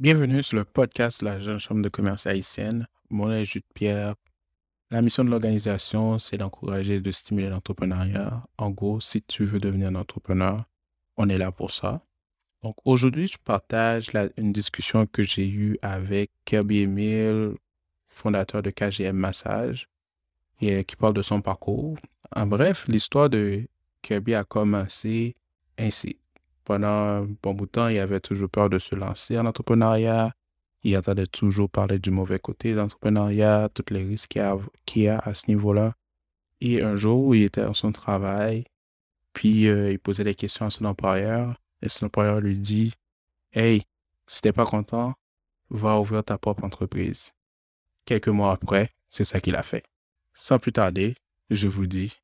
Bienvenue sur le podcast de la Jeune Chambre de commerce haïtienne. Mon nom est Jude Pierre. La mission de l'organisation, c'est d'encourager et de stimuler l'entrepreneuriat. En gros, si tu veux devenir un entrepreneur, on est là pour ça. Donc aujourd'hui, je partage une discussion que j'ai eue avec Kirby Emile, fondateur de KGM Massage, et euh, qui parle de son parcours. En bref, l'histoire de Kirby a commencé ainsi. Pendant un bon bout de temps, il avait toujours peur de se lancer en entrepreneuriat. Il entendait toujours parler du mauvais côté de l'entrepreneuriat, tous les risques qu'il y a, qu'il y a à ce niveau-là. Et un jour, il était à son travail, puis euh, il posait des questions à son employeur, et son employeur lui dit Hey, si t'es pas content, va ouvrir ta propre entreprise. Quelques mois après, c'est ça qu'il a fait. Sans plus tarder, je vous dis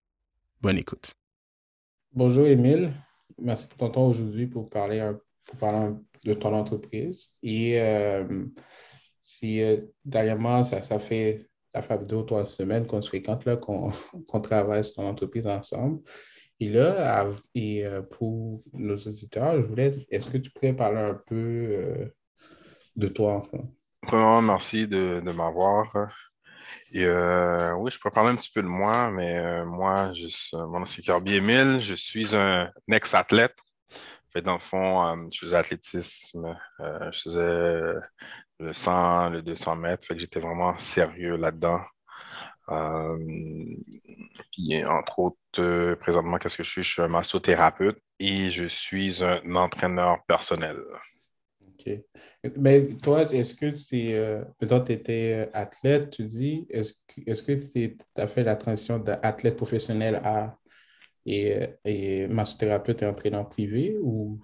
bonne écoute. Bonjour Émile, merci pour ton temps aujourd'hui pour parler, pour parler de ton entreprise. Et euh, si euh, dernièrement, ça, ça fait, ça fait deux ou trois semaines qu'on se fréquente, qu'on qu'on travaille sur ton entreprise ensemble. Et là, et, euh, pour nos auditeurs, je voulais, est-ce que tu pourrais parler un peu euh, de toi, enfin? Premièrement, merci de, de m'avoir. Et euh, oui, je peux parler un petit peu de moi, mais euh, moi, je suis, mon nom c'est Kirby Emile, je suis un ex-athlète. Dans le fond, euh, je faisais athlétisme, euh, je faisais le 100, le 200 mètres, j'étais vraiment sérieux là-dedans. Euh, puis, entre autres, euh, présentement, qu'est-ce que je suis? Je suis un massothérapeute et je suis un entraîneur personnel. OK. Mais toi, est-ce que c'est. Euh, tu étais athlète, tu dis. Est-ce que tu as fait la transition d'athlète professionnel à et, et massothérapeute et entraîneur privé ou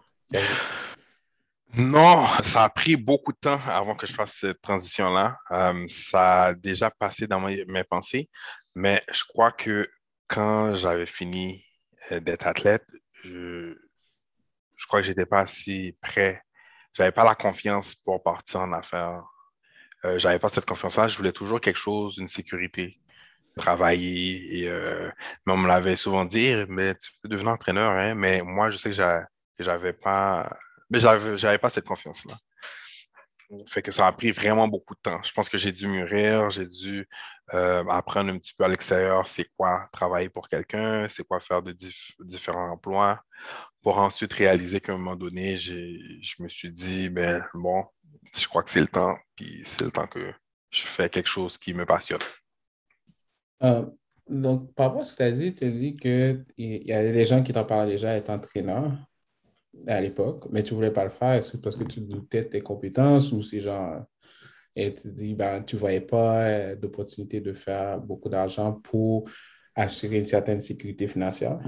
Non, ça a pris beaucoup de temps avant que je fasse cette transition-là. Euh, ça a déjà passé dans mes, pensées, mais je crois que quand j'avais fini euh, d'être athlète, je, je crois que j'étais pas assez prêt. J'avais pas la confiance pour partir en affaires. Euh, j'avais pas cette confiance-là. Je voulais toujours quelque chose, une sécurité, travailler. Et, euh, mais on me l'avait souvent dit, mais tu peux devenir entraîneur, hein. Mais moi, je sais que j'a- que j'avais pas, mais j'avais, j'avais pas cette confiance-là. Fait que ça a pris vraiment beaucoup de temps. Je pense que j'ai dû mûrir, j'ai dû euh, apprendre un petit peu à l'extérieur c'est quoi travailler pour quelqu'un, c'est quoi faire de dif- différents emplois, pour ensuite réaliser qu'à un moment donné, je me suis dit, ben bon, je crois que c'est le temps, puis c'est le temps que je fais quelque chose qui me passionne. Euh, donc, par rapport à ce que tu as dit, tu as dit qu'il y avait des gens qui t'en parlaient déjà être entraîneur à l'époque, mais tu ne voulais pas le faire. Est-ce que parce que tu doutais de tes compétences ou c'est genre. Et tu dis, ben, tu ne voyais pas euh, d'opportunité de faire beaucoup d'argent pour assurer une certaine sécurité financière?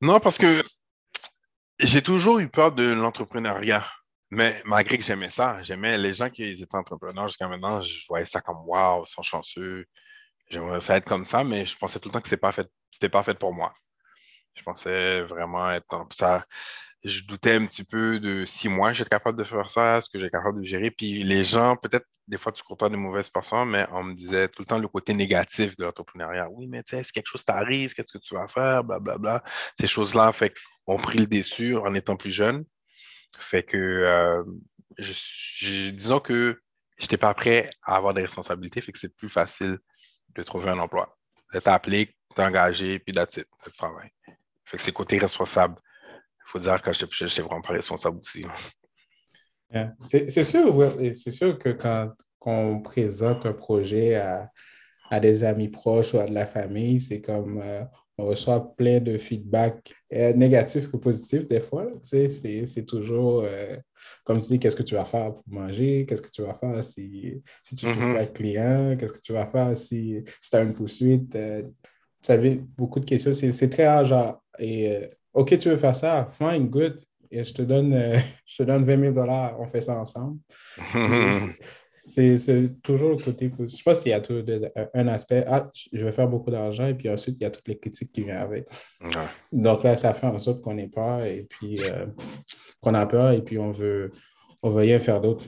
Non, parce que j'ai toujours eu peur de l'entrepreneuriat. Mais malgré que j'aimais ça, j'aimais les gens qui étaient entrepreneurs jusqu'à maintenant, je voyais ça comme waouh, ils sont chanceux. J'aimerais ça être comme ça, mais je pensais tout le temps que c'est pas fait, c'était pas fait pour moi. Je pensais vraiment être comme ça. Je doutais un petit peu de si moi j'étais capable de faire ça, est-ce que j'ai capable de gérer. Puis les gens, peut-être des fois tu côtoies de mauvaises personnes, mais on me disait tout le temps le côté négatif de l'entrepreneuriat. Oui, mais tu sais, si quelque chose t'arrive, qu'est-ce que tu vas faire, blablabla. Ces choses-là, fait qu'on pris le déçu en étant plus jeune. Fait que, euh, disons que je n'étais pas prêt à avoir des responsabilités, fait que c'est plus facile de trouver un emploi. D'être appelé, t'engager, puis it, tu travailles. Fait que c'est côté responsable. Il faut dire que jeune, j'étais vraiment pas responsable aussi. Yeah. C'est sûr, ouais, c'est sûr que quand, quand on présente un projet à, à des amis proches ou à de la famille, c'est comme euh, on reçoit plein de feedback euh, négatifs que positifs des fois. Tu c'est toujours euh, comme tu dis, qu'est-ce que tu vas faire pour manger, qu'est-ce que tu vas faire si, si tu ne trouves Mhm. pas de client, qu'est-ce que tu vas faire si, si tu as une poursuite. euh, vous savez, beaucoup de questions. C'est c'est très rare, genre, et, euh, OK, tu veux faire ça, fine, good. Et je te donne, euh, je te donne 20 000 dollars, on fait ça ensemble. C'est- toujours le côté positif. Je pense qu'il y a tout de- un aspect, ah, je vais faire beaucoup d'argent, et puis ensuite, il y a toutes les critiques qui viennent avec. Ouais. Donc là, ça fait en sorte qu'on ait peur, et puis euh, qu'on a peur, et puis on veut, on veut rien faire d'autre.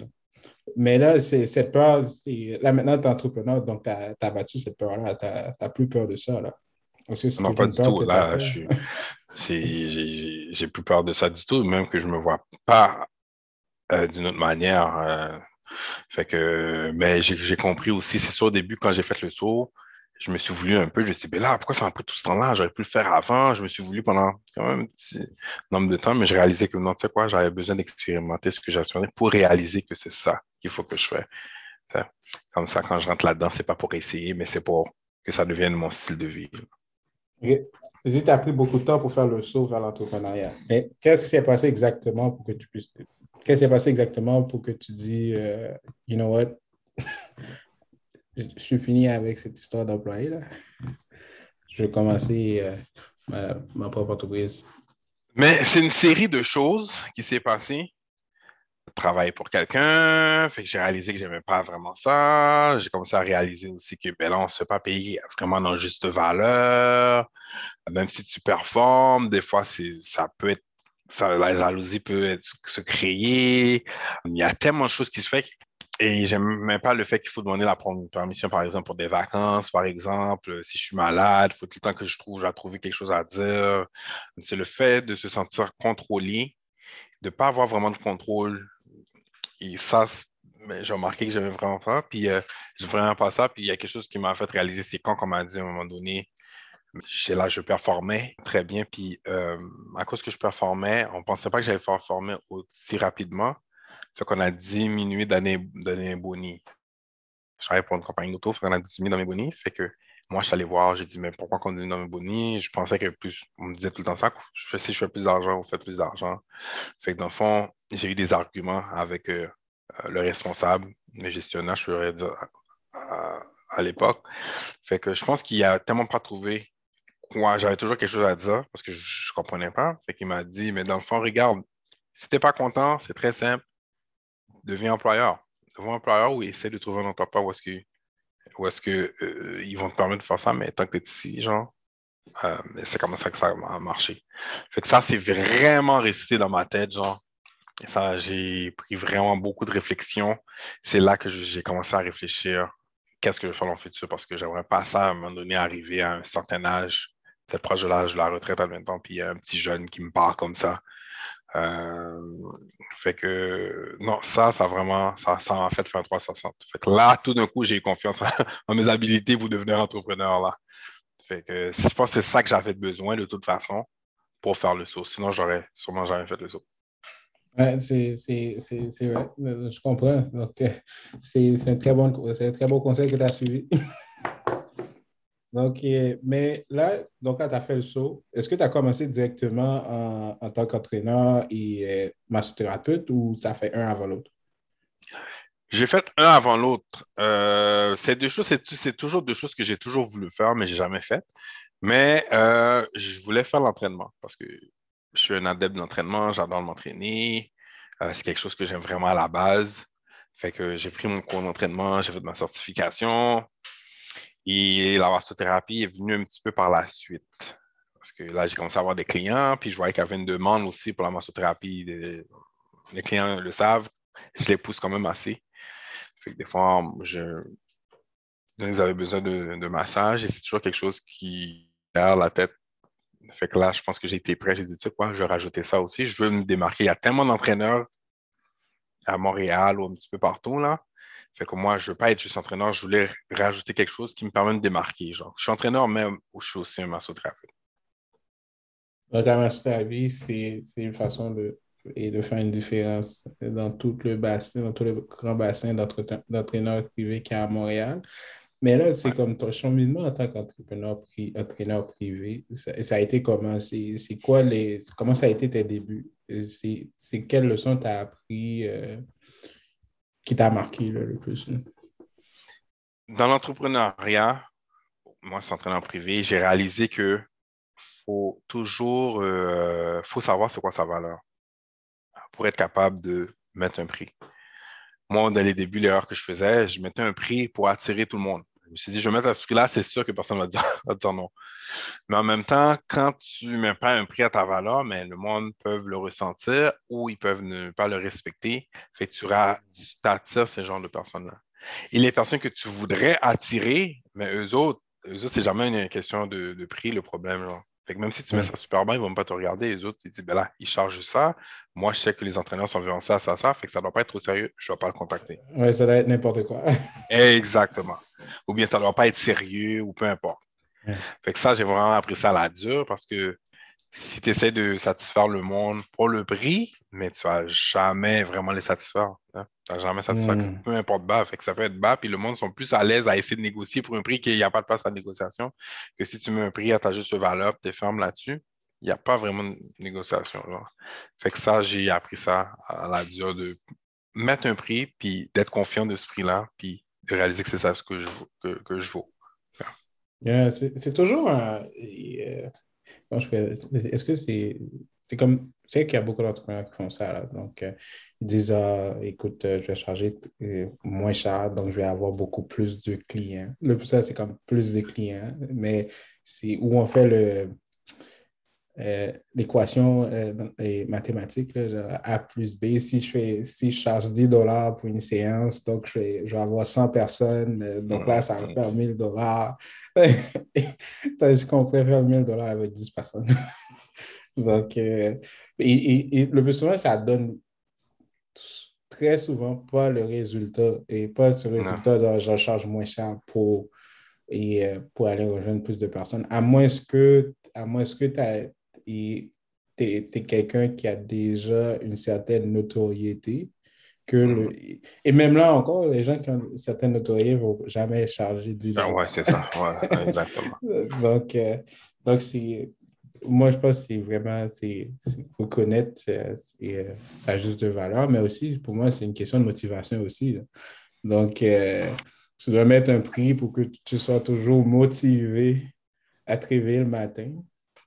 Mais là, cette peur, là maintenant, tu es entrepreneur, donc tu as, battu cette peur-là, tu n'as plus peur de ça. Là. Que Non, pas du tout. Là, je j'ai- plus peur de ça du tout, même que je me vois pas euh, d'une autre manière. Euh. fait que, mais j'ai compris aussi, c'est ça au début, quand j'ai fait le saut, je me suis voulu un peu, je me suis dit, là, pourquoi ça m'a pris tout ce temps-là? J'aurais pu le faire avant. Je me suis voulu pendant quand même un petit nombre de temps, mais j'ai réalisé que non, tu sais quoi, j'avais besoin d'expérimenter ce que j'assumais pour réaliser que c'est ça qu'il faut que je fasse. Comme ça, quand je rentre là-dedans, c'est pas pour essayer, mais c'est pour que ça devienne mon style de vie. Tu as pris beaucoup de temps pour faire le saut vers l'entrepreneuriat. Mais qu'est-ce qui s'est passé exactement pour que tu puisses. Qu'est-ce qui s'est passé exactement pour que tu dis, euh, you know what, je suis fini avec cette histoire d'employé. Là. Je vais commencer euh, ma, propre entreprise. Mais c'est une série de choses qui s'est passée. Travailler pour quelqu'un, fait que j'ai réalisé que je n'aimais pas vraiment ça. J'ai commencé à réaliser aussi que ben là, on se fait pas payer vraiment dans juste valeur. Même si tu performes, des fois, ça peut être ça, la jalousie peut se créer. Il y a tellement de choses qui se font et j'aime même pas le fait qu'il faut demander la permission, par exemple, pour des vacances, par exemple. Si je suis malade, il faut tout le temps que je trouve, je vais trouver quelque chose à dire. C'est le fait de se sentir contrôlé, de ne pas avoir vraiment de contrôle. Et ça, j'ai remarqué que j'aimais vraiment pas. Puis, euh, je vraiment pas ça. Puis, il y a quelque chose qui m'a fait réaliser, c'est quand on m'a dit à un moment donné, là, je performais très bien. Puis, euh, à cause que je performais, on ne pensait pas que j'allais performer aussi rapidement. Fait qu'on a diminué d'années boni. Je travaille pour une compagnie d'auto, fait qu'on a diminué dans mes boni. Fait que moi, je suis allé voir, j'ai dit, mais pourquoi on diminue dans mes boni? Je pensais que plus, on me disait tout le temps ça, si je fais plus d'argent, on fait plus d'argent. Fait que dans le fond, j'ai eu des arguments avec euh, euh, le responsable, le gestionnaire, je pourrais dire, à, l'époque. Fait que je pense qu'il a tellement pas trouvé quoi. J'avais toujours quelque chose à dire parce que je ne comprenais pas. Fait qu'il m'a dit, mais dans le fond, regarde, si tu n'es pas content, c'est très simple deviens employeur. Deviens employeur ou essaie de trouver un emploi où est-ce que où est-ce que euh, ils vont te permettre de faire ça, mais tant que tu es ici, genre, euh, c'est comme ça que ça a marché. Fait que ça, c'est vraiment resté dans ma tête, genre. Ça, j'ai pris vraiment beaucoup de réflexion. C'est là que j'ai commencé à réfléchir qu'est-ce que je vais faire dans le futur parce que j'aimerais pas ça à un moment donné arriver à un certain âge, peut-être proche de l'âge de la retraite à 20 ans, puis il y a un petit jeune qui me parle comme ça. Euh, fait que non, ça, ça vraiment, ça, ça m'a fait faire 360. Fait que là, tout d'un coup, j'ai eu confiance en mes habilités pour devenir entrepreneur là. Fait que je pense que c'est ça que j'avais besoin de toute façon pour faire le saut. Sinon, j'aurais sûrement jamais fait le saut. Ouais, c'est vrai. Je comprends. Donc, euh, c'est un, très bon, un très bon conseil que tu as suivi. Donc, mais là, donc tu as fait le saut. Est-ce que tu as commencé directement en, tant qu'entraîneur et euh, massothérapeute ou ça fait un avant l'autre? J'ai fait un avant l'autre. Euh, c'est deux choses, c'est toujours deux choses que j'ai toujours voulu faire, mais je n'ai jamais fait. Mais euh, je voulais faire l'entraînement parce que je suis un adepte d'entraînement, j'adore m'entraîner. c'est quelque chose que j'aime vraiment à la base. Fait que j'ai pris mon cours d'entraînement, j'ai fait ma certification. Et la massothérapie est venue un petit peu par la suite. Parce que là, j'ai commencé à avoir des clients, puis je voyais qu'il y avait une demande aussi pour la massothérapie. Les clients le savent, je les pousse quand même assez. Des fois, ils avaient besoin de, massage et c'est toujours quelque chose qui derrière la tête. Fait que là, je pense que j'ai été prêt. J'ai dit, tu sais quoi, je vais rajouter ça aussi. Je veux me démarquer. Il y a tellement d'entraîneurs à Montréal ou un petit peu partout, là. Fait que moi, je ne veux pas être juste entraîneur, je voulais rajouter quelque chose qui me permet de démarquer. Genre. Je suis entraîneur même ou je suis aussi un massothérapeute. Donc, la massothérapie, c'est une façon de, et de faire une différence dans tout le bassin, dans tous les grands bassins d'entraîneurs privés qu'il y a à Montréal. Mais là, c'est comme ton cheminement en tant qu'entrepreneur entraîneur privé, ça, a été comment? C'est quoi les. Comment ça a été tes débuts? C'est quelles leçons tu as appris? Euh, qui t'a marqué le plus? Dans l'entrepreneuriat, moi, c'est entraîneur privé, j'ai réalisé que faut toujours euh, faut savoir c'est quoi sa valeur pour être capable de mettre un prix. Moi, dans les débuts, l'erreur que je faisais, je mettais un prix pour attirer tout le monde. Je me suis dit, je vais mettre à ce prix-là, c'est sûr que personne ne va dire, non. Mais en même temps, quand tu ne mets pas un prix à ta valeur, mais le monde peut le ressentir ou ils peuvent ne pas le respecter. Fait que tu, attires ce genre de personnes-là. Et les personnes que tu voudrais attirer, mais eux autres, eux autres, c'est jamais une question de, prix, le problème. Fait que même si tu mets ça super bien, ils ne vont pas te regarder. Les autres, ils disent, ben là, ils chargent ça. Moi, je sais que les entraîneurs sont environ ça, ça, ça. Fait que ça ne doit pas être trop sérieux. Je ne dois pas le contacter. Oui, ça doit être n'importe quoi. Exactement. Ou bien ça ne doit pas être sérieux ou peu importe. Fait que ça, j'ai vraiment appris ça à la dure parce que si tu essaies de satisfaire le monde pour le prix, mais tu vas jamais vraiment les satisfaire. Hein. Tu vas jamais satisfaire, peu importe bas. Fait que ça peut être bas, puis le monde sont plus à l'aise à essayer de négocier pour un prix qu'il n'y a pas de place à négociation que si tu mets un prix à ta juste valeur, tu es ferme là-dessus. Il n'y a pas vraiment de négociation. Fait que ça, j'ai appris ça à la dure de mettre un prix, puis d'être confiant de ce prix-là, puis de réaliser que c'est ça ce que je, que, que je vaux. c'est toujours un. Euh, est-ce que c'est. C'est comme. Tu sais qu'il y a beaucoup d'entrepreneurs qui font ça. Donc, euh, ils disent ah, écoute, euh, je vais charger euh, moins cher, donc je vais avoir beaucoup plus de clients. Le plus ça, c'est comme plus de clients, mais c'est où on fait le. L'équation mathématique, A plus B, si je, fais, si je charge 10 dollars pour une séance, donc je vais, je vais avoir 100 personnes, donc là, ça va faire 1000 dollars. Tandis qu'on pourrait faire 1000 dollars avec 10 personnes. Donc, euh, et, le plus souvent, ça donne très souvent pas le résultat et pas ce résultat de je charge moins cher pour, et, euh, pour aller rejoindre plus de personnes. À moins que, à moins que tu es, quelqu'un qui a déjà une certaine notoriété. Que le, mm. et même là encore, les gens qui ont une certaine notoriété ne vont jamais charger 10 ah ouais, c'est ça. Ouais, exactement. donc, euh, donc moi, je pense que c'est vraiment, c'est reconnaître euh, euh, sa juste de valeur, mais aussi, pour moi, c'est une question de motivation aussi. Donc, euh, tu dois mettre un prix pour que tu sois toujours motivé à te réveiller le matin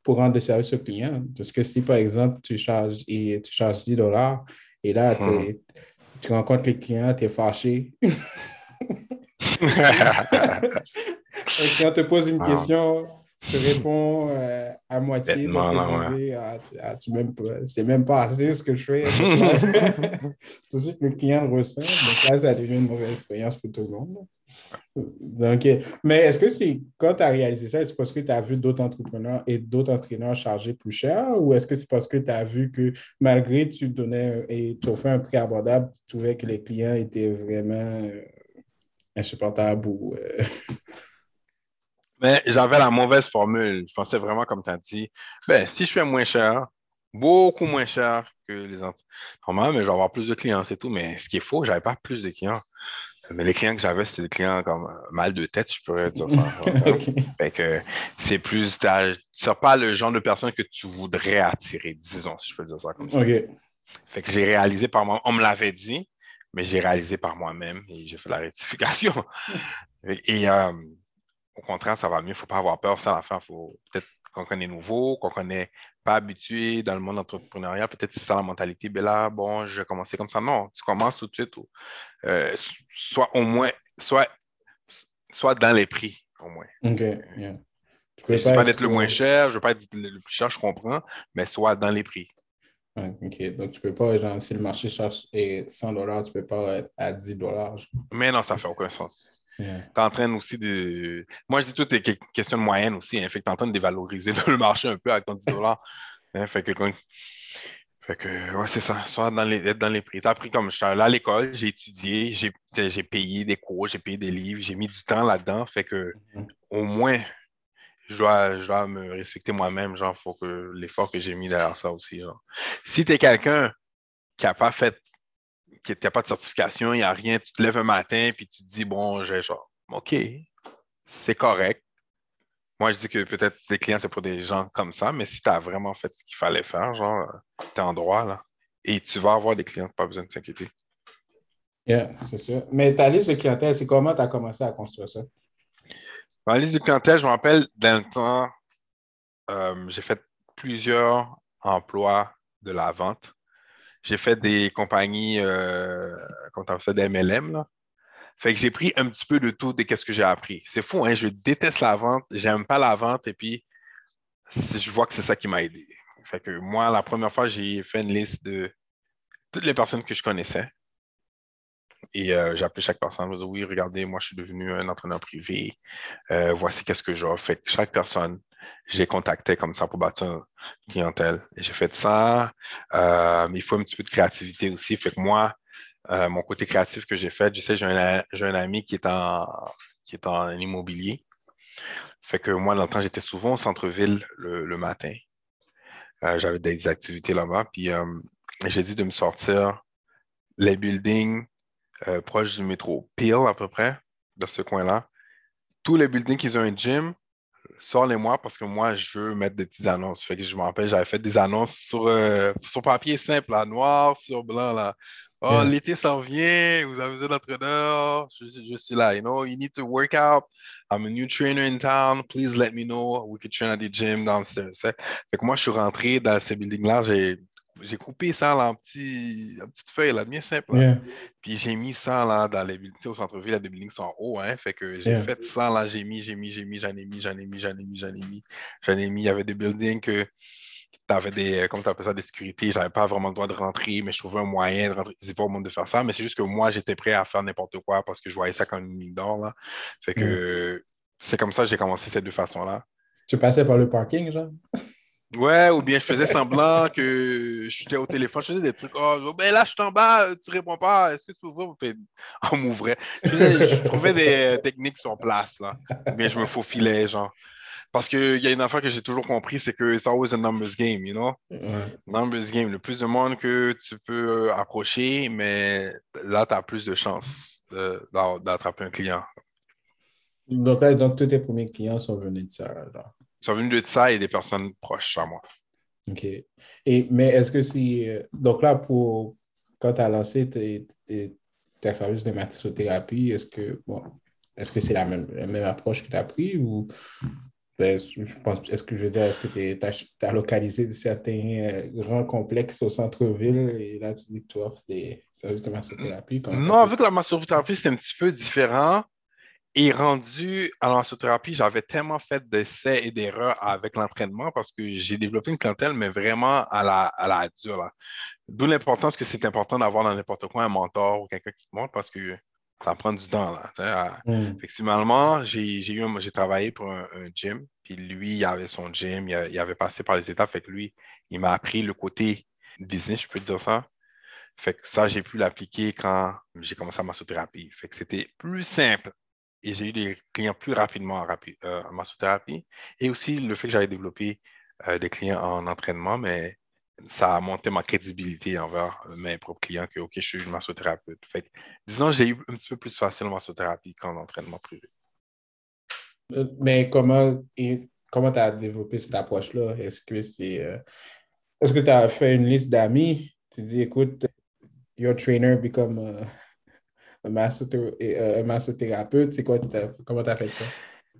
pour rendre le service au client. Parce que si, par exemple, tu charges, et, tu charges 10 dollars et là, hmm. tu rencontres les clients, tu es fâché. le client te pose une ah. question, tu réponds euh, à moitié parce que tu ah, ah, tu même c'est même pas assez ce que je fais. tout de suite, le client le ressent. Donc là, ça devient une mauvaise expérience pour tout le monde. Donc, mais est-ce que c'est quand tu as réalisé ça, est-ce parce que tu as vu d'autres entrepreneurs et d'autres entraîneurs charger plus cher? Ou est-ce que c'est parce que tu as vu que malgré tu donnais et tu offrais un prix abordable, tu trouvais que les clients étaient vraiment euh, insupportables ou. Euh, mais j'avais la mauvaise formule. Je pensais vraiment, comme tu as dit, ben, si je fais moins cher, beaucoup moins cher que les normalement, mais je vais avoir plus de clients, c'est tout. Mais ce qui est faux, je n'avais pas plus de clients. Mais les clients que j'avais, c'était des clients comme mal de tête, je pourrais dire ça. fait que c'est plus, tu n'es pas le genre de personne que tu voudrais attirer, disons, si je peux dire ça comme ça. Fait que j'ai réalisé par moi, on me l'avait dit, mais j'ai réalisé par moi-même et j'ai fait la rectification. et, euh, au contraire, ça va mieux. Il ne faut pas avoir peur. Ça, la Il faut peut-être qu'on est nouveau, qu'on n'est pas habitué dans le monde entrepreneurial. Peut-être c'est ça la mentalité. Ben là, bon, je vais commencer comme ça. Non, tu commences tout de suite. Euh, soit au moins, soit, soit dans les prix, au moins. OK. Yeah. je ne veux pas être, le moins cher, je ne veux pas être le plus cher, je comprends, mais soit dans les prix. OK. Donc, tu ne peux pas, genre, si le marché cherche 100 dollars, tu ne peux pas être à 10 dollars. Mais non, ça ne fait aucun sens. Tu es aussi de. Moi, je dis tout est question de moyenne aussi. Hein, fait que tu es en train de dévaloriser le marché un peu avec ton 10 dollars. Hein, fait que, fait que ouais, c'est ça. Soit dans les, être dans les prix. Tu as appris comme je suis allé à l'école, j'ai étudié, j'ai payé des cours, j'ai payé des livres, j'ai mis du temps là-dedans. Fait que mm-hmm. au moins, je dois, je dois me respecter moi-même. Genre, il faut que l'effort que j'ai mis derrière ça aussi. Genre. Si tu es quelqu'un qui n'a pas fait qui n'a pas de certification, il n'y a rien, tu te lèves un matin puis tu te dis, bon, j'ai genre, OK, c'est correct. Moi, je dis que peut-être tes clients, c'est pour des gens comme ça, mais si tu as vraiment fait ce qu'il fallait faire, genre, tu es en droit, là. Et tu vas avoir des clients, pas besoin de s'inquiéter. Yeah, c'est sûr. Mais ta liste de clientèle, c'est comment tu as commencé à construire ça? Ma liste de clientèle, je me rappelle, dans le temps, euh, j'ai fait plusieurs emplois de la vente. J'ai fait des compagnies, euh, comment ça, des MLM, là. Fait que j'ai pris un petit peu de tout de ce que j'ai appris. C'est fou, hein? Je déteste la vente, j'aime pas la vente, et puis je vois que c'est ça qui m'a aidé. Fait que moi, la première fois, j'ai fait une liste de toutes les personnes que je connaissais. Et euh, j'ai appelé chaque personne. Je me oui, regardez, moi, je suis devenu un entraîneur privé. Euh, voici qu'est-ce que j'offre. Fait que chaque personne, j'ai contacté comme ça pour bâtir une clientèle. J'ai fait ça. Euh, il faut un petit peu de créativité aussi. Fait que moi, euh, mon côté créatif que j'ai fait, je sais, j'ai un, un, ami qui est en, qui est en immobilier. Fait que moi, dans le temps, j'étais souvent au centre-ville le, matin. Euh, j'avais des activités là-bas. Puis j'ai dit de me sortir les buildings proches du métro Peel à peu près, dans ce coin-là. Tous les buildings qui ont un gym, sors-les-moi parce que moi, je veux mettre des petites annonces. Fait que je me rappelle, j'avais fait des annonces sur, euh, sur papier simple, là, noir sur blanc. Là. Oh, l'été s'en vient, vous avez besoin d'entraîneur, je, je, suis là. You know, you need to work out. I'm a new trainer in town. Please let me know. We could train at the gym downstairs. Fait que moi, je suis rentré dans ces buildings-là. J'ai j'ai coupé ça en, petit, en petite feuille, là, bien simple. Puis j'ai mis ça là, dans les buildings, au centre-ville, les buildings sont hauts. Hein, fait que j'ai fait ça là, j'ai mis, j'ai mis, j'ai mis, j'en ai mis, j'en ai mis, j'en ai mis, j'en ai mis. J'en ai mis. Il y avait des buildings que tu avais des, comment tu appelles ça, des sécurités. J'avais pas vraiment le droit de rentrer, mais je trouvais un moyen de rentrer. C'est pas au monde de faire ça, mais c'est juste que moi, j'étais prêt à faire n'importe quoi parce que je voyais ça comme une mine d'or. Là. Fait que c'est comme ça que j'ai commencé ces deux façons-là. Tu passais par le parking, genre? Ouais, ou bien je faisais semblant que j'étais au téléphone, je faisais des trucs. Oh, ben là, je suis en bas, tu réponds pas. Est-ce que tu ouvrir? On m'ouvrait. Je, trouvais des techniques sur place, là. Mais je me faufilais, genre. Parce qu'il y a une affaire que j'ai toujours compris, c'est que c'est always a numbers game, you know? Numbers game. Le plus de monde que tu peux approcher, mais là, tu as plus de chances d'attraper un client. Donc, donc, tous tes premiers clients sont venus de ça, genre sont venus de ça et des personnes proches à moi. OK. Et, mais est-ce que si. Euh, donc là, pour quand tu as lancé tes, tes, services de massothérapie, est-ce que bon, est-ce que c'est la même, la même approche que tu as pris ou ben, je pense, est-ce que je veux dire, est-ce que tu as, localisé certains euh, grands complexes au centre-ville et là tu dis que tu offres des services de massothérapie? Non, vu que la massothérapie c'est un petit peu différent, et rendu à la massothérapie, j'avais tellement fait d'essais et d'erreurs avec l'entraînement parce que j'ai développé une clientèle, mais vraiment à la, à la dure. D'où l'importance que c'est important d'avoir dans n'importe quoi un mentor ou quelqu'un qui te montre parce que ça prend du temps. Là, mm. Effectivement, j'ai j'ai travaillé pour un, gym, puis lui, il avait son gym, il, avait passé par les étapes, fait que lui, il m'a appris le côté business, je peux dire ça. Fait que ça, j'ai pu l'appliquer quand j'ai commencé la massothérapie. Fait que c'était plus simple et j'ai eu des clients plus rapidement en, euh, massothérapie. Et aussi le fait que j'avais développé euh, des clients en entraînement, mais ça a monté ma crédibilité envers mes propres clients que, OK, je suis massothérapeute. Fait disons, j'ai eu un petit peu plus facile en massothérapie qu'en entraînement privé. Euh, mais comment comment tu as développé cette approche-là? Est-ce que c'est est-ce que tu as fait une liste d'amis? Tu dis, écoute, your trainer become massothérapeute, c'est quoi, comment tu as fait ça?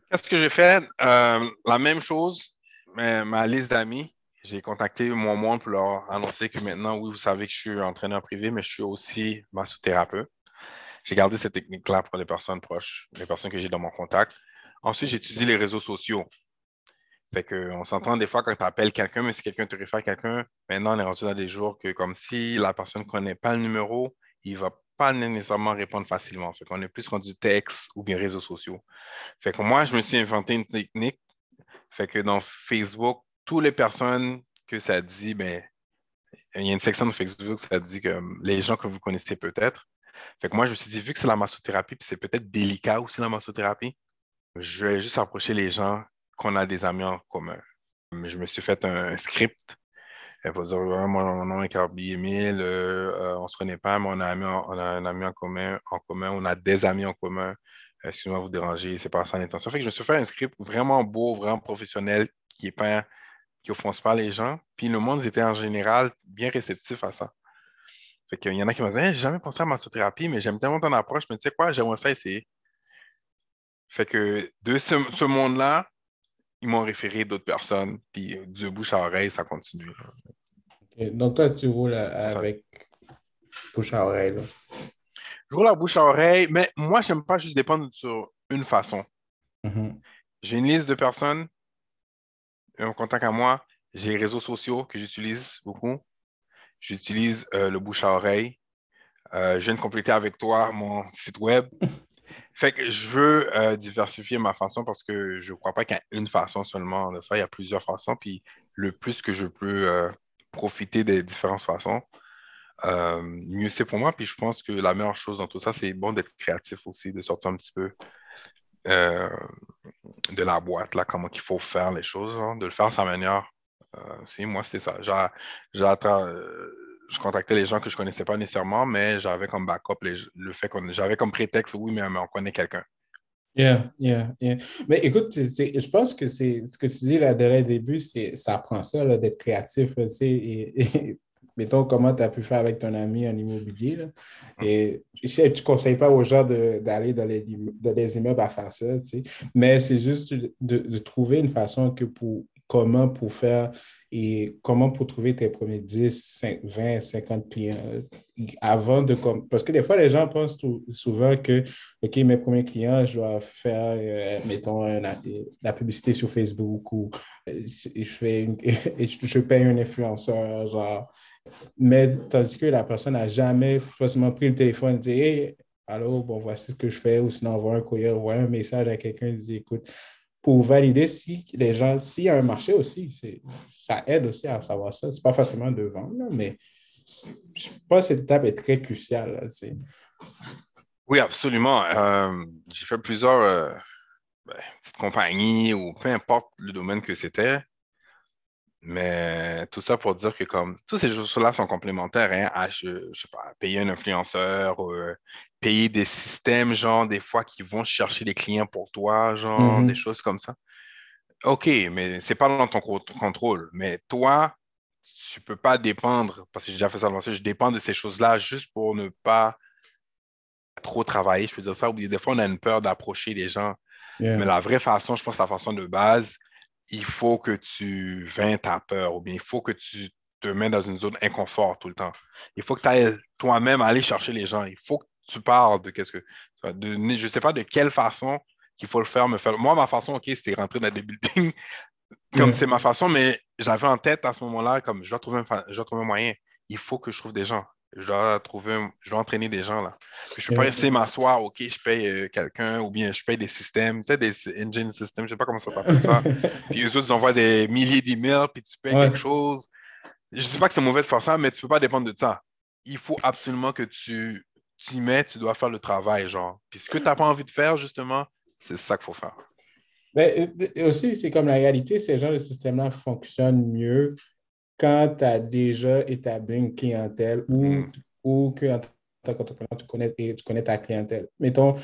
Qu'est-ce que j'ai fait? Euh, la même chose, mais ma liste d'amis. J'ai contacté mon monde pour leur annoncer que maintenant, oui, vous savez que je suis entraîneur privé, mais je suis aussi massothérapeute. J'ai gardé cette technique-là pour les personnes proches, les personnes que j'ai dans mon contact. Ensuite, j'ai étudié les réseaux sociaux. Fait qu'on s'entend des fois quand tu appelles quelqu'un, mais si quelqu'un te réfère à quelqu'un, maintenant, on est rendu dans des jours que comme si la personne ne connaît pas le numéro, il va pas nécessairement répondre facilement. Fait qu'on est plus rendu texte ou bien réseaux sociaux. Fait que moi, je me suis inventé une technique. Fait que dans Facebook, toutes les personnes que ça dit, ben, il y a une section de Facebook, ça dit que les gens que vous connaissez peut-être. Fait que moi, je me suis dit, vu que c'est la massothérapie, puis c'est peut-être délicat aussi la massothérapie, je vais juste approcher les gens qu'on a des amis en commun. Je me suis fait un script elle va dire mon, nom est Carby Emile, euh, euh, on se connaît pas, mais on a, un ami en commun, on a des amis en commun. Euh, excusez-moi vous déranger, c'est pas ça l'intention. Fait que je me suis fait un script vraiment beau, vraiment professionnel, qui est pas, qui offense pas les gens. Puis le monde était en général bien réceptif à ça. Fait qu'il y en a qui m'ont dit hey, j'ai jamais pensé à massothérapie, mais j'aime tellement ton approche, mais tu sais quoi, j'aimerais ça essayer. Fait que de ce, monde-là, ils m'ont référé d'autres personnes, puis de bouche à oreille, ça continue. Donc, toi, tu roules avec bouche à oreille. Je roule à bouche à oreille, mais moi, je n'aime pas juste dépendre sur une façon. Mm-hmm. J'ai une liste de personnes, en contact à moi. J'ai les réseaux sociaux que j'utilise beaucoup. J'utilise euh, le bouche à oreille. Euh, je viens de compléter avec toi mon site web. Fait que je veux euh, diversifier ma façon parce que je ne crois pas qu'il y a une façon seulement de faire. Il y a plusieurs façons. Puis le plus que je peux euh, profiter des différentes façons, euh, mieux c'est pour moi. Puis je pense que la meilleure chose dans tout ça, c'est bon d'être créatif aussi, de sortir un petit peu de la boîte, là, comment il faut faire les choses, hein, de le faire à sa manière. si, moi, c'était ça. J'attends je contactais les gens que je ne connaissais pas nécessairement, mais j'avais comme backup le fait qu'on j'avais comme prétexte, oui, mais, on connaît quelqu'un. Yeah, yeah, yeah. Mais écoute, je pense que c'est ce que tu dis là dès le début, ça prend ça d'être créatif. et, mettons comment tu as pu faire avec ton ami en immobilier. Là. Hum. Et je ne conseille pas aux gens d'aller dans les, dans les immeubles à faire ça, mais c'est juste de, de, trouver une façon que pour comment pour faire et comment pour trouver tes premiers 10, 20, 50 clients avant de... Parce que des fois, les gens pensent souvent que, OK, mes premiers clients, je dois faire, euh, mettons, la publicité sur Facebook ou euh, je, fais une, je, paye un influenceur, genre. Mais tandis que la personne n'a jamais forcément pris le téléphone et dit, hey, allô, bon, voici ce que je fais, ou sinon envoie un courrier, envoie un message à quelqu'un et dit, écoute, pour valider si les gens, s'il y a un marché aussi, ça aide aussi à savoir ça. Ce n'est pas forcément de vendre, mais je pense que cette étape est très cruciale. oui, absolument. Euh, j'ai fait plusieurs euh, ben, petites compagnies ou peu importe le domaine que c'était. Mais tout ça pour dire que comme tous ces choses-là sont complémentaires hein, à, je, sais pas, payer un influenceur, ou, euh, payer des systèmes, genre, des fois, qui vont chercher des clients pour toi, genre, mm-hmm. des choses comme ça. OK, mais c'est pas dans ton contrôle. Mais toi, tu peux pas dépendre, parce que j'ai déjà fait ça dans je dépends de ces choses-là juste pour ne pas trop travailler, je peux dire ça. Ou des fois, on a une peur d'approcher les gens. Mais la vraie façon, je pense, la façon de base, il faut que tu vains ta peur ou bien il faut que tu te mets dans une zone inconfort tout le temps. Il faut que tu ailles toi-même aller chercher les gens. Il faut que tu parles de qu'est-ce que. De, je ne sais pas de quelle façon qu'il faut le faire, me faire. Moi, ma façon, OK, c'était rentrer dans des buildings comme c'est ma façon, mais j'avais en tête à ce moment-là, comme je dois, trouver un, je dois trouver un moyen. Il faut que je trouve des gens je dois trouver, je dois entraîner des gens là. Je ne peux pas essayer m'asseoir, OK, je paye euh, quelqu'un ou bien je paye des systèmes, tu sais, des engine systems, je ne sais pas comment ça s'appelle ça. puis eux autres, ils envoient des milliers d'emails, puis tu payes quelque chose. Je ne sais pas que c'est mauvais de faire ça, mais tu ne peux pas dépendre de ça. Il faut absolument que tu t'y mets, tu dois faire le travail, genre. Puis ce que tu n'as pas envie de faire, justement, c'est ça qu'il faut faire. Mais euh, aussi, c'est comme la réalité, ces genres de systèmes-là fonctionnent mieux quand tu as déjà établi une clientèle ou, mm. ou que en tant qu'entrepreneur, tu connais, tu connais ta clientèle. Mettons,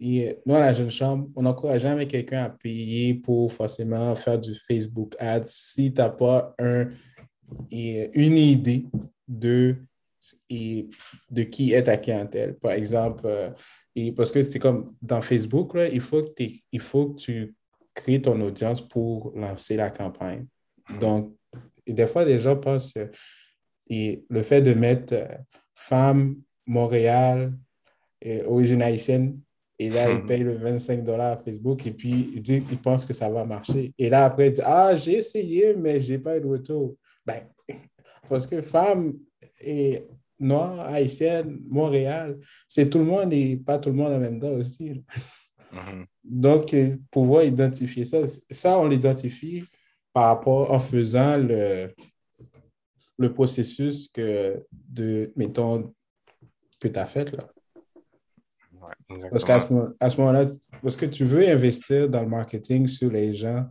nous, à la jeune chambre, on n'encourage jamais quelqu'un à payer pour forcément faire du Facebook Ads si tu n'as pas un, une idée de, de qui est ta clientèle. Par exemple, euh, et parce que c'est comme dans Facebook, là, il, faut que il faut que tu crées ton audience pour lancer la campagne. Mm. Donc, et des fois, les gens pensent que le fait de mettre euh, femme, Montréal, et origine haïtienne, et là, ils payent le 25 dollars à Facebook et puis ils, disent, ils pensent que ça va marcher. Et là, après, ils disent Ah, j'ai essayé, mais je n'ai pas eu de retour. Ben, parce que femme et noire, haïtienne, Montréal, c'est tout le monde et pas tout le monde en même temps aussi. Mm-hmm. Donc, pouvoir identifier ça, ça, on l'identifie par rapport en faisant le, le processus que de, mettons, que tu as fait là. parce qu'à ce, moment-là, parce que tu veux investir dans le marketing sur les gens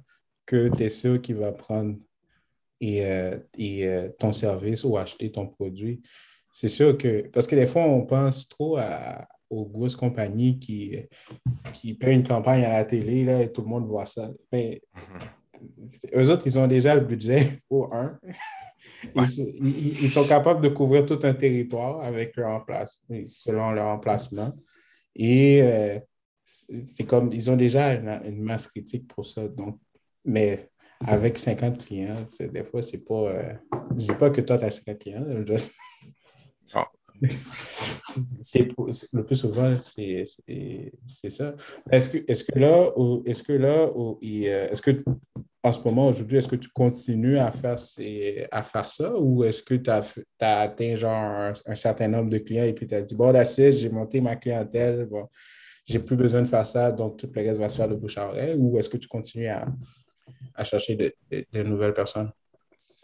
que tu es sûr qu'ils vont prendre et, euh, et euh, ton service ou acheter ton produit. C'est sûr que, parce que des fois, on pense trop à, aux grosses compagnies qui, qui paient une campagne à la télé là, et tout le monde voit ça. Mais mm-hmm eux autres, ils ont déjà le budget pour un. Ils, sont capables de couvrir tout un territoire avec leur emplacement, selon leur emplacement. Et euh, c'est comme, ils ont déjà une, masse critique pour ça. Donc, mais avec 50 clients, des fois, c'est pas. Euh, je dis pas que toi, tu as 50 clients. Le plus souvent, c'est ça. Est-ce que, est que là, est-ce que là, euh, est-ce que en ce moment, aujourd'hui, est-ce que tu continues à faire, à faire ça? Ou est-ce que tu as, atteint genre un, certain nombre de clients et puis tu as dit, bon, c'est j'ai monté ma clientèle, bon, j'ai plus besoin de faire ça, donc tout le reste va se faire de bouche à oreille, ou est-ce que tu continues à, à chercher de, nouvelles personnes?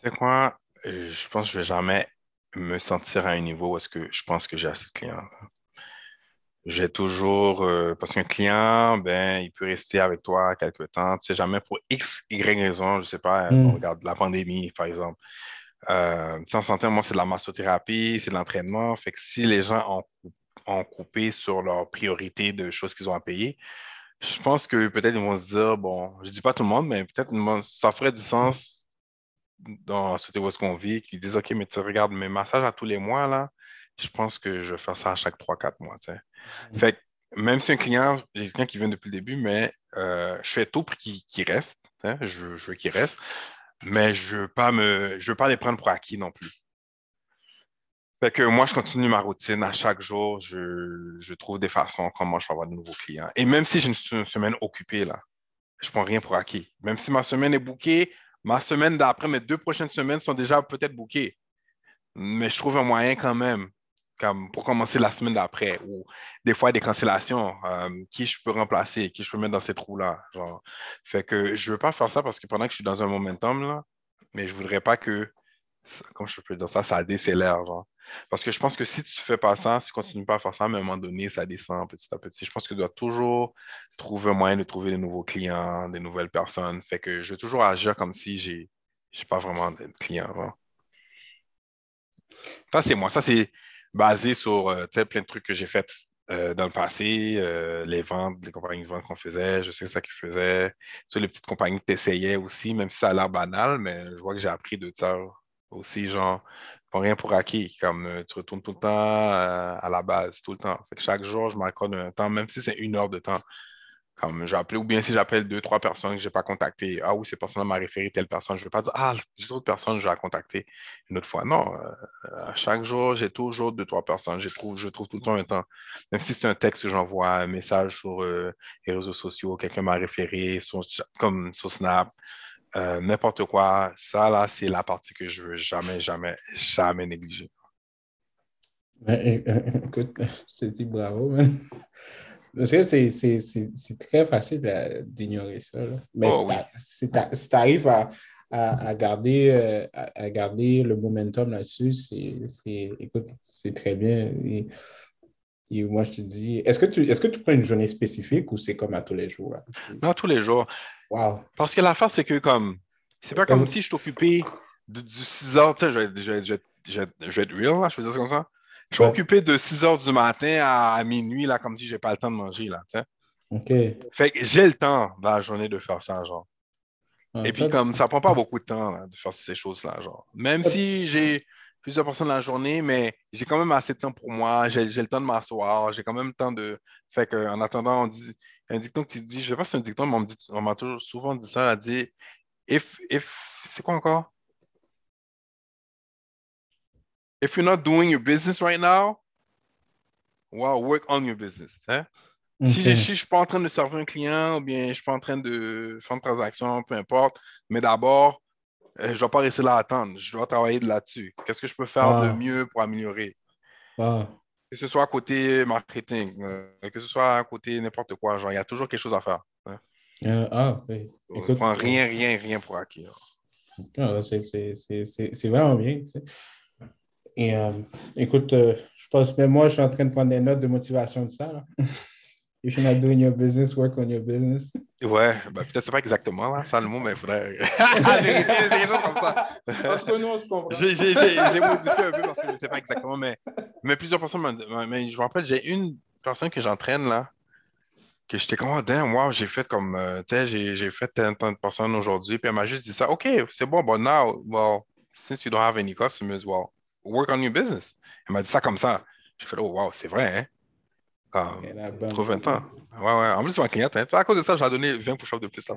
C'est quoi? Je pense que je vais jamais me sentir à un niveau où est-ce que je pense que j'ai assez de clients. J'ai toujours, euh, parce qu'un client, ben, il peut rester avec toi quelque temps. Tu sais jamais pour X, Y raison, je sais pas, on hmm. regarde la pandémie, par exemple. Euh, en santé, moi, c'est de la massothérapie, c'est de l'entraînement. Fait que si les gens ont, coupé sur leurs priorités de choses qu'ils ont à payer, je pense que peut-être ils vont se dire, bon, je dis pas tout le monde, mais peut-être ça ferait du sens dans ce où est-ce qu'on vit, qu'ils disent, OK, mais tu regardes mes massages à tous les mois, là, je pense que je vais faire ça à chaque 3-4 mois. Mm. Fait même si un client, j'ai quelqu'un qui vient depuis le début, mais euh, je fais tout pour qu'il reste. Je, veux qu'il reste, mais je ne veux, pas me, je veux pas les prendre pour acquis non plus. Fait que moi, je continue ma routine. À chaque jour, je, trouve des façons comment je vais avoir de nouveaux clients. Et même si j'ai une, semaine occupée, là, je ne prends rien pour acquis. Même si ma semaine est bouquée, ma semaine d'après, mes deux prochaines semaines sont déjà peut-être bouquées. Mais je trouve un moyen quand même comme pour commencer la semaine d'après, ou des fois des cancellations, euh, qui je peux remplacer, qui je peux mettre dans ces trous-là. Fait que je ne veux pas faire ça parce que pendant que je suis dans un momentum, là, mais je ne voudrais pas que, comment je peux dire ça, ça décélère. Genre. Parce que je pense que si tu ne fais pas ça, si tu continues pas à faire ça, à un moment donné, ça descend petit à petit. Je pense que tu dois toujours trouver un moyen de trouver des nouveaux clients, des nouvelles personnes. Fait que je vais toujours agir comme si je n'ai pas vraiment de clients. Ça, c'est moi. Ça, c'est basé sur euh, plein de trucs que j'ai fait euh, dans le passé, euh, les ventes, les compagnies de vente qu'on faisait, je sais ça qu'ils faisaient. Sur les petites compagnies que tu essayais aussi, même si ça a l'air banal, mais je vois que j'ai appris de ça aussi, genre, rien pour acquis, comme tu retournes tout le temps à la base, tout le temps. chaque jour, je m'accorde un temps, même si c'est une heure de temps, comme j'ai appelé, ou bien si j'appelle deux, trois personnes que je n'ai pas contactées, ah oui, cette personne m'a référé telle personne, je ne vais pas dire, ah, j'ai d'autres personnes, je vais la contacter une autre fois. Non, euh, chaque jour, j'ai toujours deux, trois personnes. Je trouve, je trouve tout le temps un temps. Même si c'est un texte que j'envoie, un message sur euh, les réseaux sociaux, quelqu'un m'a référé, comme sur Snap, euh, n'importe quoi, ça là, c'est la partie que je veux jamais, jamais, jamais négliger. écoute, je te dis bravo, parce que c'est très facile d'ignorer ça. Mais oh, si tu arrives à, à, garder, euh, à, garder le momentum là-dessus, c'est très bien. Et, moi, je te dis, est-ce que, tu, est -ce que tu prends une journée spécifique ou c'est comme à tous les jours? Non, tous les jours. Wow. Parce que l'affaire, c'est que comme, c'est pas comme si je t'occupais du 6 heures, tu sais, je vais, je, vais, je, vais, je vais être real, là, je fais ça comme ça. Je suis occupé de 6 heures du matin à, minuit, là, comme si je n'ai pas le temps de manger, là, OK. Fait que j'ai le temps dans la journée de faire ça, genre. Et puis, comme ça prend pas beaucoup de temps de faire ces choses-là, genre. Même si j'ai plusieurs personnes dans la journée, mais j'ai quand même assez de temps pour moi, j'ai le temps de m'asseoir, j'ai quand même le temps de. Fait qu'en attendant, on dit. Un dicton qui dit, je sais pas si c'est un dicton, mais on m'a toujours souvent dit ça, a dit if, if, c'est quoi encore? if you're not doing your business right now, well, work on your business. Hein? Si, je, ne suis pas en train de servir un client ou bien je ne suis pas en train de faire une transaction, peu importe, mais d'abord, je ne dois pas rester là à attendre. Je dois travailler là-dessus. Qu'est-ce que je peux faire de mieux pour améliorer? Que ce soit à côté marketing, euh, que ce soit à côté n'importe quoi, genre, il y a toujours quelque chose à faire. Hein? Euh, ah, oui. Écoute, prends rien, rien, rien pour acquis. Ah, c'est vraiment bien. Tu sais. Et euh, écoute, euh, je pense même moi, je suis en train de prendre des notes de motivation de ça. Là. If you're not doing your business, work on your business. Ouais, ben, peut-être c'est pas exactement là, ça le mot, mais il faudrait. j'ai des choses comme ça. Entre nous, on se comprend. J'ai modifié un peu parce que je ne sais pas exactement, mais, mais plusieurs personnes Mais je me rappelle, j'ai une personne que j'entraîne là, que j'étais comme, oh, damn, j'ai fait comme, euh, tu sais, j'ai fait tant de personnes aujourd'hui, puis elle m'a juste dit ça, OK, c'est bon, but now, well, since you don't have any customers, well, work on your business. Elle m'a dit ça comme ça. J'ai fait, oh, wow, c'est vrai, hein? Trop 20 ans. Ouais, ouais. En plus, c'est ma cliente. Hein. À cause de ça, j'ai donné 20 push-ups de plus. ah,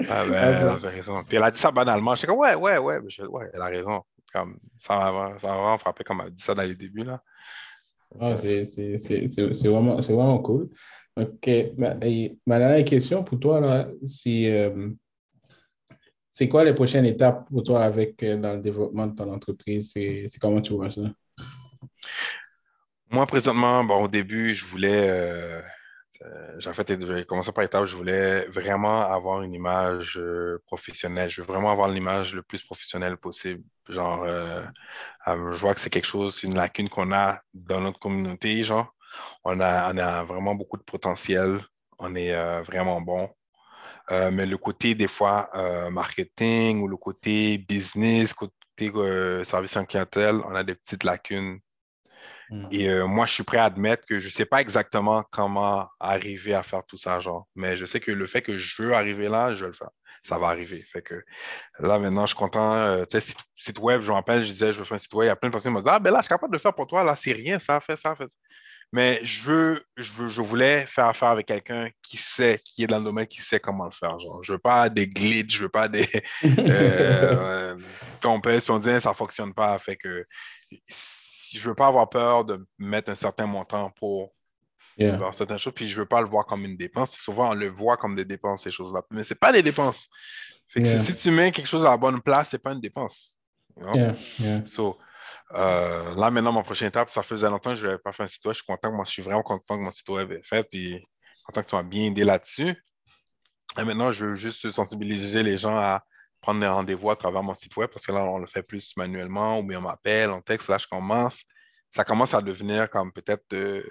ben, elle avait raison. Puis elle a dit ça banalement. J'étais comme, ouais, ouais, ouais. ouais, elle a raison. Comme, ça m'a vraiment frappé comme elle a dit ça dans les débuts. Là. Ah, c'est vraiment, vraiment cool. OK. Ma, ma, dernière question pour toi, là, c'est. Euh, c'est quoi les prochaines étapes pour toi avec euh, dans le développement de ton entreprise? C'est comment tu vois ça? Moi, présentement, bon, au début, je voulais, euh, euh, j'ai fait, j'ai commencé par étapes, je voulais vraiment avoir une image euh, professionnelle. Je veux vraiment avoir l'image le plus professionnelle possible. Genre, je vois que c'est quelque chose, c'est une lacune qu'on a dans notre communauté, genre. On a, on a vraiment beaucoup de potentiel. On est vraiment bon. mais le côté, des fois, marketing ou le côté business, côté service en clientèle, on a des petites lacunes Mm. Et euh, moi, je suis prêt à admettre que je ne sais pas exactement comment arriver à faire tout ça, genre. Mais je sais que le fait que je veux arriver là, je vais le faire. Ça va arriver. Fait que là, maintenant, je suis content. Euh, tu sais, site, web, je me rappelle, je disais, je veux faire un site web. Il y a plein de personnes qui me disent Ah, ben là, je suis capable de le faire pour toi. Là, c'est rien, ça, fait ça, fait ça. Mais je veux, je veux, je voulais faire affaire avec quelqu'un qui sait, qui est dans le domaine, qui sait comment le faire. Genre, je veux pas des glitches, je veux pas des euh, on pèse, on dit ça ne fonctionne pas. Fait que je ne veux pas avoir peur de mettre un certain montant pour faire certaines choses, puis je ne veux pas le voir comme une dépense. souvent, on le voit comme des dépenses, ces choses-là. Mais ce n'est pas des dépenses. si tu mets quelque chose à la bonne place, ce n'est pas une dépense. So, euh, là, maintenant, ma prochaine étape, ça faisait longtemps que je n'avais pas fait un site web. Je suis content, moi, je suis vraiment content que mon site web est fait, puis content que tu m'as bien aidé là-dessus. Et maintenant, je veux juste sensibiliser les gens à prendre des rendez-vous à travers mon site web parce que là, on le fait plus manuellement ou bien on m'appelle, on texte. Là, je commence. Ça commence à devenir comme peut-être, euh,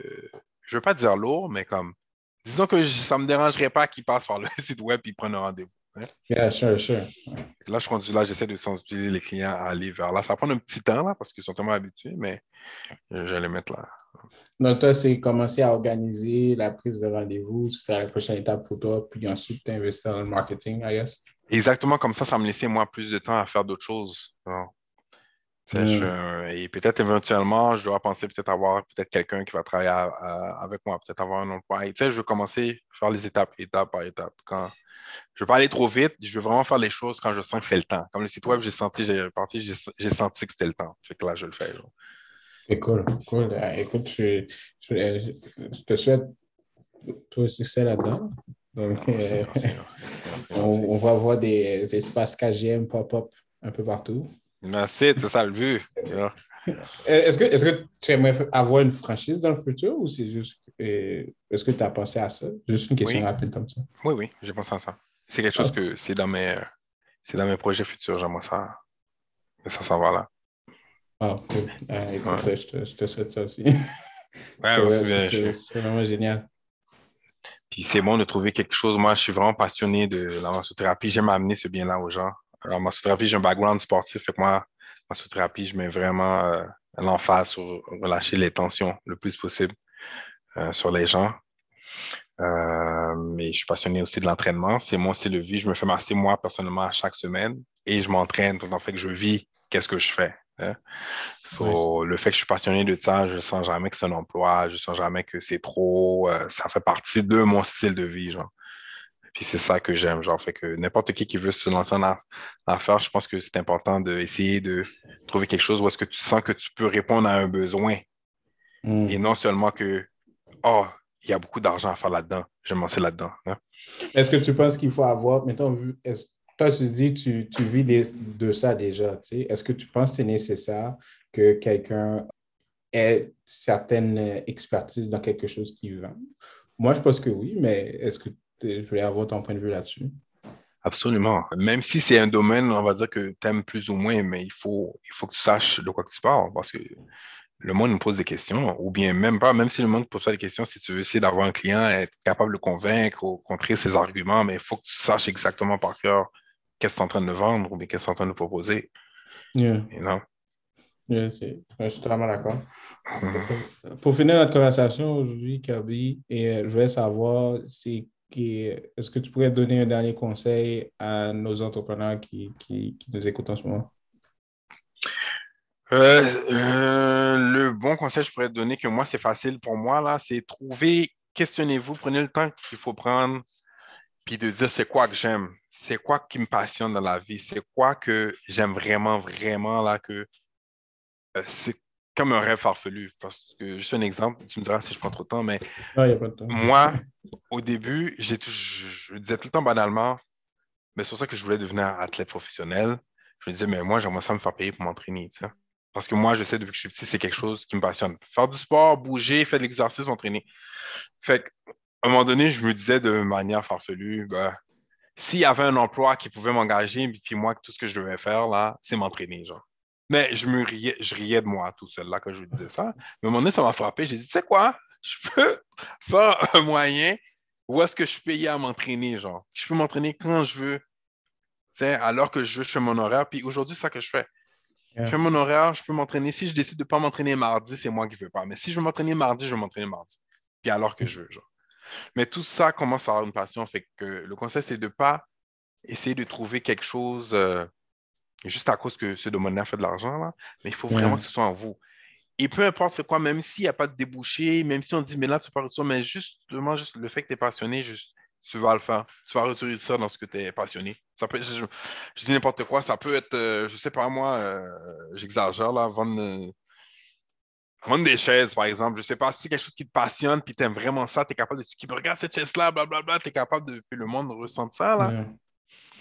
je ne veux pas dire lourd, mais comme, disons que ça ne me dérangerait pas qu'ils passent par le site web et prennent un rendez-vous. Hein. Yeah, sure, sure. Là, je suis là, j'essaie de sensibiliser les clients à aller vers là. Ça va prendre un petit temps là parce qu'ils sont tellement habitués, mais je vais les mettre là. Donc, toi, c'est commencer à organiser la prise de rendez-vous, c'est la prochaine étape pour toi, puis ensuite t'investir dans le marketing, I guess. Exactement, comme ça, ça me laissait moi plus de temps à faire d'autres choses. et peut-être éventuellement, je dois penser peut-être avoir peut-être quelqu'un qui va travailler avec moi, peut-être avoir un emploi. Et tu sais, je veux commencer à faire les étapes, étape par étape. Quand je veux pas aller trop vite, je veux vraiment faire les choses quand je sens que c'est le temps. Comme le site web, j'ai senti, j'ai parti, j'ai senti que c'était le temps. Fait que là, je le fais. C'est cool, cool. Euh, écoute, je, je, te souhaite tout le succès là-dedans. Donc, euh, on, va voir des espaces KGM pop-up un peu partout. Merci, c'est ça le but. Est-ce que, est que tu aimerais avoir une franchise dans le futur ou c'est juste. Euh, est-ce que tu as pensé à ça? Juste une question rapide comme ça. Oui, oui, j'ai pensé à ça. C'est quelque chose ah. que c'est dans mes c'est dans mes projets futurs, j'aimerais ça. Ça s'en va là. Ah, cool. écoute, je, te, je, te, souhaite ça aussi. Ouais, c'est vraiment génial. Puis c'est bon de trouver quelque chose. Moi, je suis vraiment passionné de la massothérapie. J'aime amener ce bien-là aux gens. Alors, massothérapie, j'ai un background sportif. Fait que moi, massothérapie, je mets vraiment euh, l'emphase sur relâcher les tensions le plus possible euh, sur les gens. Euh, mais je suis passionné aussi de l'entraînement. C'est mon style de vie. Je me fais masser moi personnellement à chaque semaine et je m'entraîne tout en fait que je vis qu'est-ce que je fais. Hein. Le fait que je suis passionné de ça, je ne sens jamais que c'est un emploi, je ne sens jamais que c'est trop. Euh, ça fait partie de mon style de vie. Genre. Puis c'est ça que j'aime. Genre, fait que n'importe qui qui veut se lancer en affaires, je pense que c'est important d'essayer de trouver quelque chose où est-ce que tu sens que tu peux répondre à un besoin. Mm. Et non seulement que, oh, il y a beaucoup d'argent à faire là-dedans, je vais me lancer là-dedans. Hein. Est-ce que tu penses qu'il faut avoir, mettons, toi, tu dis, tu, tu vis de ça déjà. Est-ce que tu penses que c'est nécessaire que quelqu'un ait certaine expertise dans quelque chose qu'il vend? Moi, je pense que oui, mais est-ce que je voulais avoir ton point de vue là-dessus? Absolument. Même si c'est un domaine, on va dire que tu aimes plus ou moins, mais il faut, il faut que tu saches de quoi tu parles parce que le monde nous pose des questions, ou bien même pas, même si le monde pose pas des questions, si tu veux essayer d'avoir un client, être capable de convaincre ou contrer ses arguments, mais il faut que tu saches exactement par cœur qu'est-ce que tu es en train de vendre ou qu'est-ce que tu es en train de proposer. Yeah. je suis totalement d'accord. Mm-hmm. Pour finir notre conversation aujourd'hui, Kirby, et euh, je voulais savoir si est-ce que tu pourrais donner un dernier conseil à nos entrepreneurs qui, qui, nous écoutent en ce moment? Euh, euh, le bon conseil que je pourrais te donner, que moi, c'est facile pour moi, là, c'est trouver, questionnez-vous, prenez le temps qu'il faut prendre, puis de dire c'est quoi que j'aime c'est quoi qui me passionne dans la vie, c'est quoi que j'aime vraiment, vraiment, là, que euh, c'est comme un rêve farfelu? Parce que, juste un exemple, tu me diras si je prends trop de temps, mais moi, au début, j'ai je, disais tout le temps banalement, mais c'est pour ça que je voulais devenir athlète professionnel. Je me disais, mais moi, j'aimerais ça me faire payer pour m'entraîner. Parce que moi, je sais depuis que je suis petit, c'est quelque chose qui me passionne. Faire du sport, bouger, faire de l'exercice, m'entraîner. Fait qu'à un moment donné, je me disais de manière farfelue, ben, s'il y avait un emploi qui pouvait m'engager, puis moi, tout ce que je devais faire, là, c'est m'entraîner, genre. Mais je me riais, je riais de moi tout seul, là, quand je disais ça. Mais à un moment donné, ça m'a frappé. J'ai dit, tu sais quoi? Je peux faire un moyen où est-ce que je peux y à m'entraîner, genre. Je peux m'entraîner quand je veux, alors que je, je fais mon horaire. Puis aujourd'hui, c'est ça que je fais. Je fais mon horaire, je peux m'entraîner. Si je décide de ne pas m'entraîner mardi, c'est moi qui ne veux pas. Mais si je veux m'entraîner mardi, je veux m'entraîner mardi. Puis alors que je veux, genre. Mais tout ça commence à avoir une passion. Fait que le conseil, c'est de ne pas essayer de trouver quelque chose euh, juste à cause que ce domaine-là fait de l'argent, là. Mais il faut vraiment que ce soit en vous. Et peu importe c'est quoi, même s'il n'y a pas de débouché, même si on dit, mais là, tu parles de ça, mais justement, juste le fait que tu es passionné, juste, tu vas le faire. Tu vas retirer ça dans ce que tu es passionné. Ça peut je, dis n'importe quoi, ça peut être, euh, je sais pas moi, euh, j'exagère là, vendre, vendre, des chaises, par exemple. Je sais pas, si c'est quelque chose qui te passionne, puis tu aimes vraiment ça, tu es capable de qui regarde cette chaise-là, blablabla, tu es capable de que le monde ressente ça là.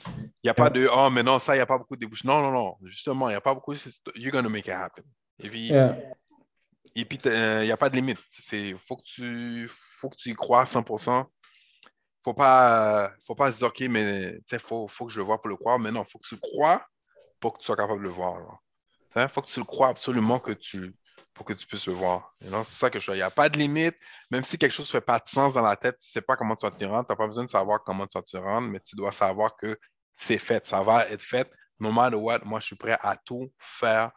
Il n'y a pas de oh, mais non, ça, il n'y a pas beaucoup de débouchés. Non, non, non. Justement, il n'y a pas beaucoup. You're going to make it happen. Et puis, puis il n'y a pas de limite. Il faut, que tu, faut que tu y crois à 100% faut pas, faut pas se dire, OK, mais il faut, faut, que je le vois pour le croire. Mais non, il faut que tu le crois pour que tu sois capable de le voir. Il faut que tu le crois absolument que tu, pour que tu puisses le voir. C'est ça que je Il n'y a pas de limite. Même si quelque chose ne fait pas de sens dans la tête, tu ne sais pas comment tu vas t'y rendre. Tu n'as pas besoin de savoir comment tu vas t'y rendre, mais tu dois savoir que c'est fait. Ça va être fait. No matter what, moi, je suis prêt à tout faire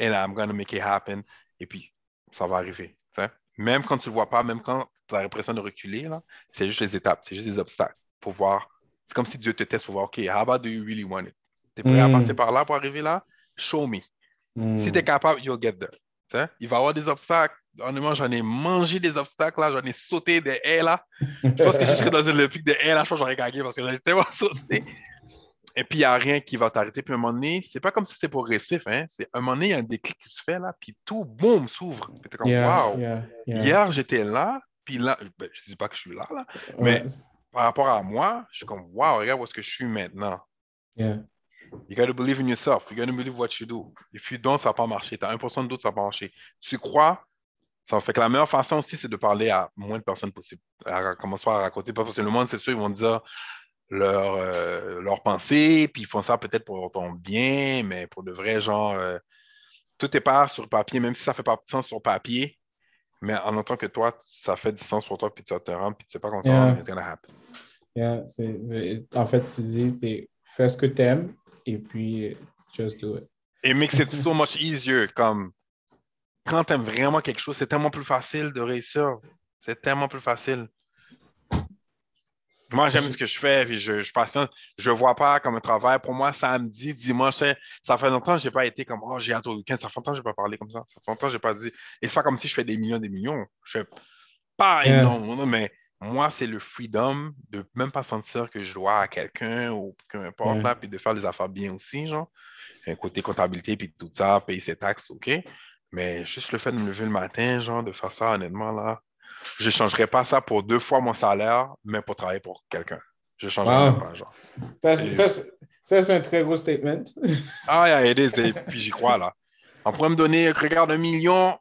and I'm going to make it happen. Et puis, ça va arriver. Même quand tu ne le vois pas, même quand tu as l'impression de reculer, c'est juste les étapes, c'est juste des obstacles pour voir. C'est comme si Dieu te teste pour voir, OK, how about do you really want it? Tu es prêt à mm. passer par là pour arriver là? Show me. Mm. Si tu es capable, you'll get there. Il va y avoir des obstacles. Honnêtement, j'en ai mangé des obstacles là, j'en ai sauté des haies là. Je pense que je serais dans le pic de haies là, je pense que j'aurais gagné parce que j'en ai tellement sauté. Et puis, il n'y a rien qui va t'arrêter. Puis, à un moment donné, c'est pas comme si c'est progressif. Hein? C'est, à un moment donné, il y a un déclic qui se fait là, puis tout, boum, s'ouvre. Puis, t'es comme, wow. Hier, j'étais là, puis là, ben, je ne dis pas que je suis là, là mais par rapport à moi, je suis comme, wow, regarde où est-ce que je suis maintenant. You got to believe in yourself. You got to believe what you do. If you don't, ça va pas marcher. Tu as 1% de doute, ça va pas marcher. Tu crois, ça fait que la meilleure façon aussi, c'est de parler à moins de personnes possible. À commencer par à raconter. Parce que le monde, c'est sûr, ils vont dire leur, euh, leur pensée, puis ils font ça peut-être pour ton bien, mais pour de vrai, genre, euh, tout est pas sur papier, même si ça fait pas de sens sur papier, mais en tant que toi, ça fait du sens pour toi, puis tu vas te rendre, puis tu sais pas comment ça va, it's gonna happen. Yeah, en fait, tu dis, fais ce que tu aimes, et puis just do it. It makes it so much easier, comme quand tu aimes vraiment quelque chose, c'est tellement plus facile de réussir. C'est tellement plus facile. Moi, j'aime ce que je fais, puis je, je passionne. Je ne vois pas comme un travail. Pour moi, samedi, dimanche, ça fait longtemps que je n'ai pas été comme Oh, j'ai hâte au week-end. Ça fait longtemps que je n'ai pas parlé comme ça. Ça fait longtemps que je n'ai pas dit. Et c'est pas comme si je fais des millions des millions. Je fais pas énorme, mais moi, c'est le freedom de même pas sentir que je dois à quelqu'un ou peu importe, là, puis de faire les affaires bien aussi, genre. Un côté comptabilité, puis tout ça, payer ses taxes, OK. Mais juste le fait de me lever le matin, genre, de faire ça, honnêtement, là, je ne changerais pas ça pour deux fois mon salaire, mais pour travailler pour quelqu'un. Je ne changerais pas, genre. Ça, c'est un très gros statement. ah, yeah, it is. Et puis j'y crois, là. On pourrait me donner, regarde, un million,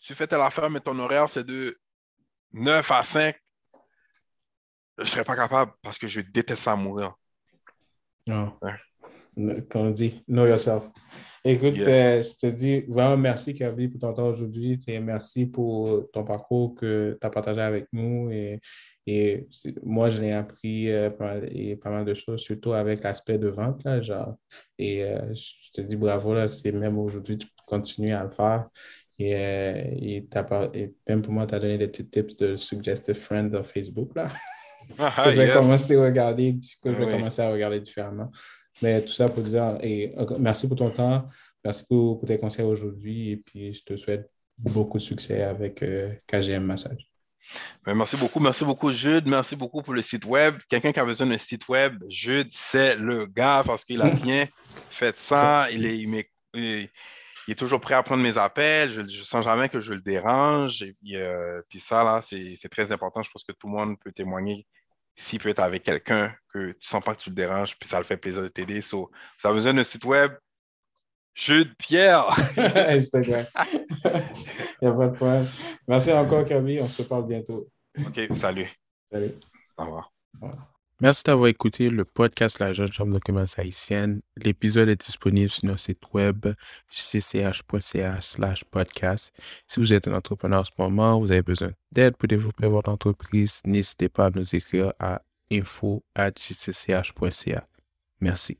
tu fais telle affaire, mais ton horaire, c'est de 9 à 5. Je ne serais pas capable parce que je déteste ça mourir. Non. Comme on dit, know yourself. Écoute, euh, je te dis vraiment merci, Kavi, pour ton temps aujourd'hui. Merci pour ton parcours que tu as partagé avec nous. Et, et moi, je l'ai appris euh, pas, mal, et pas mal de choses, surtout avec l'aspect de vente. Là, genre, et euh, je te dis bravo, là, c'est même aujourd'hui, tu continues à le faire. Et, et, et même pour moi, tu as donné des petits tips de Suggestive Friend de Facebook. Là. Ah, que je vais commencer à regarder, que je vais commencer à regarder différemment. Mais tout ça pour dire, et merci pour ton temps, merci pour, tes conseils aujourd'hui, et puis je te souhaite beaucoup de succès avec euh, KGM Massage. Merci beaucoup, merci beaucoup Jude, merci beaucoup pour le site web. Quelqu'un qui a besoin d'un site web, Jude, c'est le gars parce qu'il a bien fait ça. Il est, il, est, toujours prêt à prendre mes appels. Je ne sens jamais que je le dérange. Et puis, euh, puis ça, là, c'est très important. Je pense que tout le monde peut témoigner s'il peut être avec quelqu'un que tu ne sens pas que tu le déranges, puis ça le fait plaisir de t'aider. So, ça a besoin d'un site web, Jude Pierre. Instagram. Il n'y a pas de problème. Merci encore, Camille. On se parle bientôt. OK, salut. Salut. Au revoir. Merci d'avoir écouté le podcast La Jeune Chambre de commerce haïtienne. L'épisode est disponible sur notre site web cch.ca podcast. Si vous êtes un entrepreneur en ce moment, vous avez besoin d'aide pour développer votre entreprise, n'hésitez pas à nous écrire à info.jcch.ca. Merci.